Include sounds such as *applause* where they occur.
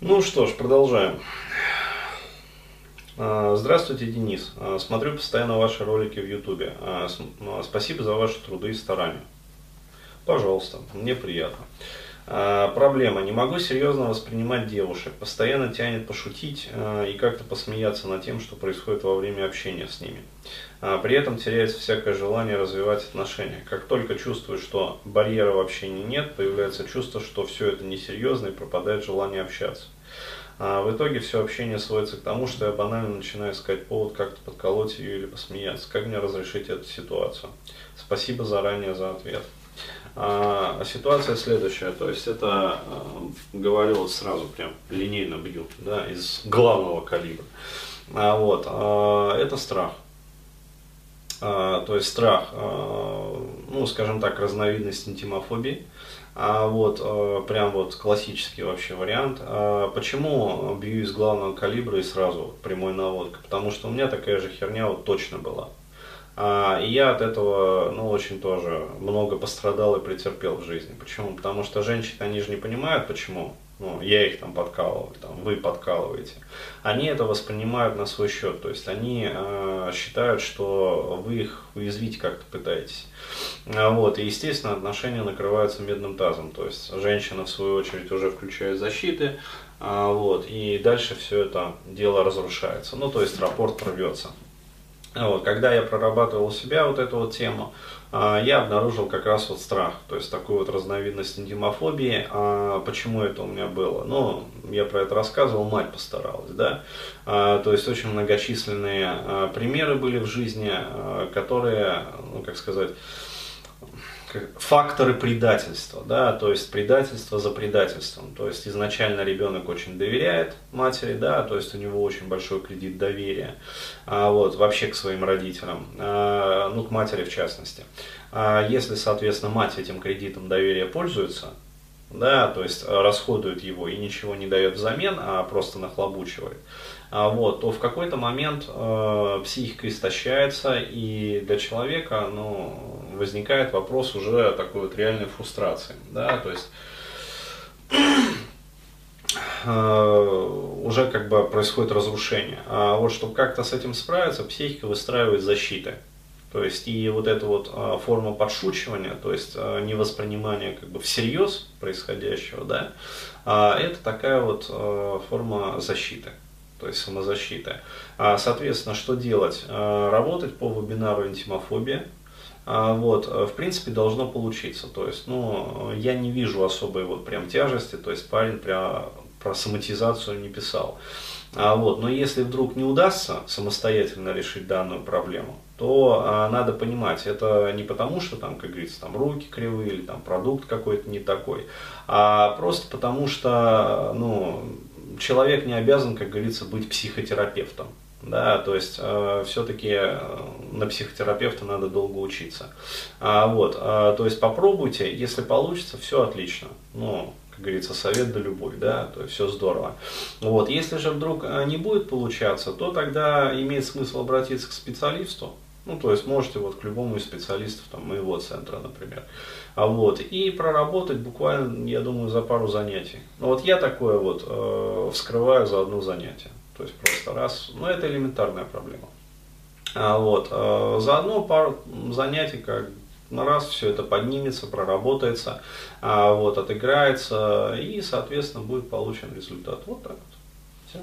Ну что ж, продолжаем. А, здравствуйте, Денис. А, смотрю постоянно ваши ролики в Ютубе. А, спасибо за ваши труды и старания. Пожалуйста, мне приятно. А, проблема. Не могу серьезно воспринимать девушек. Постоянно тянет пошутить а, и как-то посмеяться над тем, что происходит во время общения с ними. А, при этом теряется всякое желание развивать отношения. Как только чувствую, что барьера в общении нет, появляется чувство, что все это несерьезно и пропадает желание общаться. А в итоге все общение сводится к тому, что я банально начинаю искать повод как-то подколоть ее или посмеяться. Как мне разрешить эту ситуацию? Спасибо заранее за ответ. А, ситуация следующая, то есть это, а, говорю вот сразу прям линейно бью, да, из главного калибра. А, вот, а, это страх. А, то есть страх, а, ну, скажем так, разновидность интимофобии. А вот а, прям вот классический вообще вариант. Почему бью из главного калибра и сразу прямой наводка? Потому что у меня такая же херня вот точно была. А, и я от этого, ну, очень тоже много пострадал и претерпел в жизни. Почему? Потому что женщины, они же не понимают, почему. Ну, я их там подкалываю, там, вы подкалываете. Они это воспринимают на свой счет. То есть они э, считают, что вы их уязвить как-то пытаетесь. А, вот, и, естественно, отношения накрываются медным тазом. То есть женщина, в свою очередь, уже включает защиты. А, вот, и дальше все это дело разрушается. Ну, то есть рапорт прорвется. Вот, когда я прорабатывал себя вот эту вот тему, а, я обнаружил как раз вот страх, то есть такую вот разновидность интимофобии. А почему это у меня было? Ну, я про это рассказывал, мать постаралась, да. А, то есть очень многочисленные а, примеры были в жизни, которые, ну, как сказать, факторы предательства, да, то есть предательство за предательством. То есть изначально ребенок очень доверяет матери, да, то есть у него очень большой кредит доверия, а, вот, вообще к своим родителям, а, ну, к матери в частности. А если, соответственно, мать этим кредитом доверия пользуется, да, то есть расходует его и ничего не дает взамен, а просто нахлобучивает, а, вот, то в какой-то момент э, психика истощается, и для человека ну, возникает вопрос уже такой вот реальной фрустрации. Да, то есть *clears throat* э, уже как бы происходит разрушение. А вот чтобы как-то с этим справиться, психика выстраивает защиты. То есть и вот эта вот а, форма подшучивания, то есть а, невоспринимание как бы всерьез происходящего, да, а, это такая вот а, форма защиты то есть самозащита. А, соответственно, что делать? Работать по вебинару интимофобия. Вот, в принципе, должно получиться. То есть, ну, я не вижу особой вот прям тяжести, то есть парень про, про соматизацию не писал. А, вот, но если вдруг не удастся самостоятельно решить данную проблему, то а, надо понимать, это не потому, что там, как говорится, там руки кривые или там продукт какой-то не такой, а просто потому что, ну, человек не обязан, как говорится, быть психотерапевтом. Да, то есть э, все-таки э, на психотерапевта надо долго учиться. А, вот, э, то есть попробуйте, если получится, все отлично. Ну, как говорится, совет да любовь, да, то есть все здорово. Вот, если же вдруг э, не будет получаться, то тогда имеет смысл обратиться к специалисту, ну, то есть можете вот к любому из специалистов там, моего центра, например. А вот, и проработать буквально, я думаю, за пару занятий. Ну вот я такое вот э, вскрываю за одно занятие. То есть просто раз, ну это элементарная проблема. А вот, э, за одно пару занятий как на раз все это поднимется, проработается, а вот, отыграется и, соответственно, будет получен результат. Вот так вот. Все.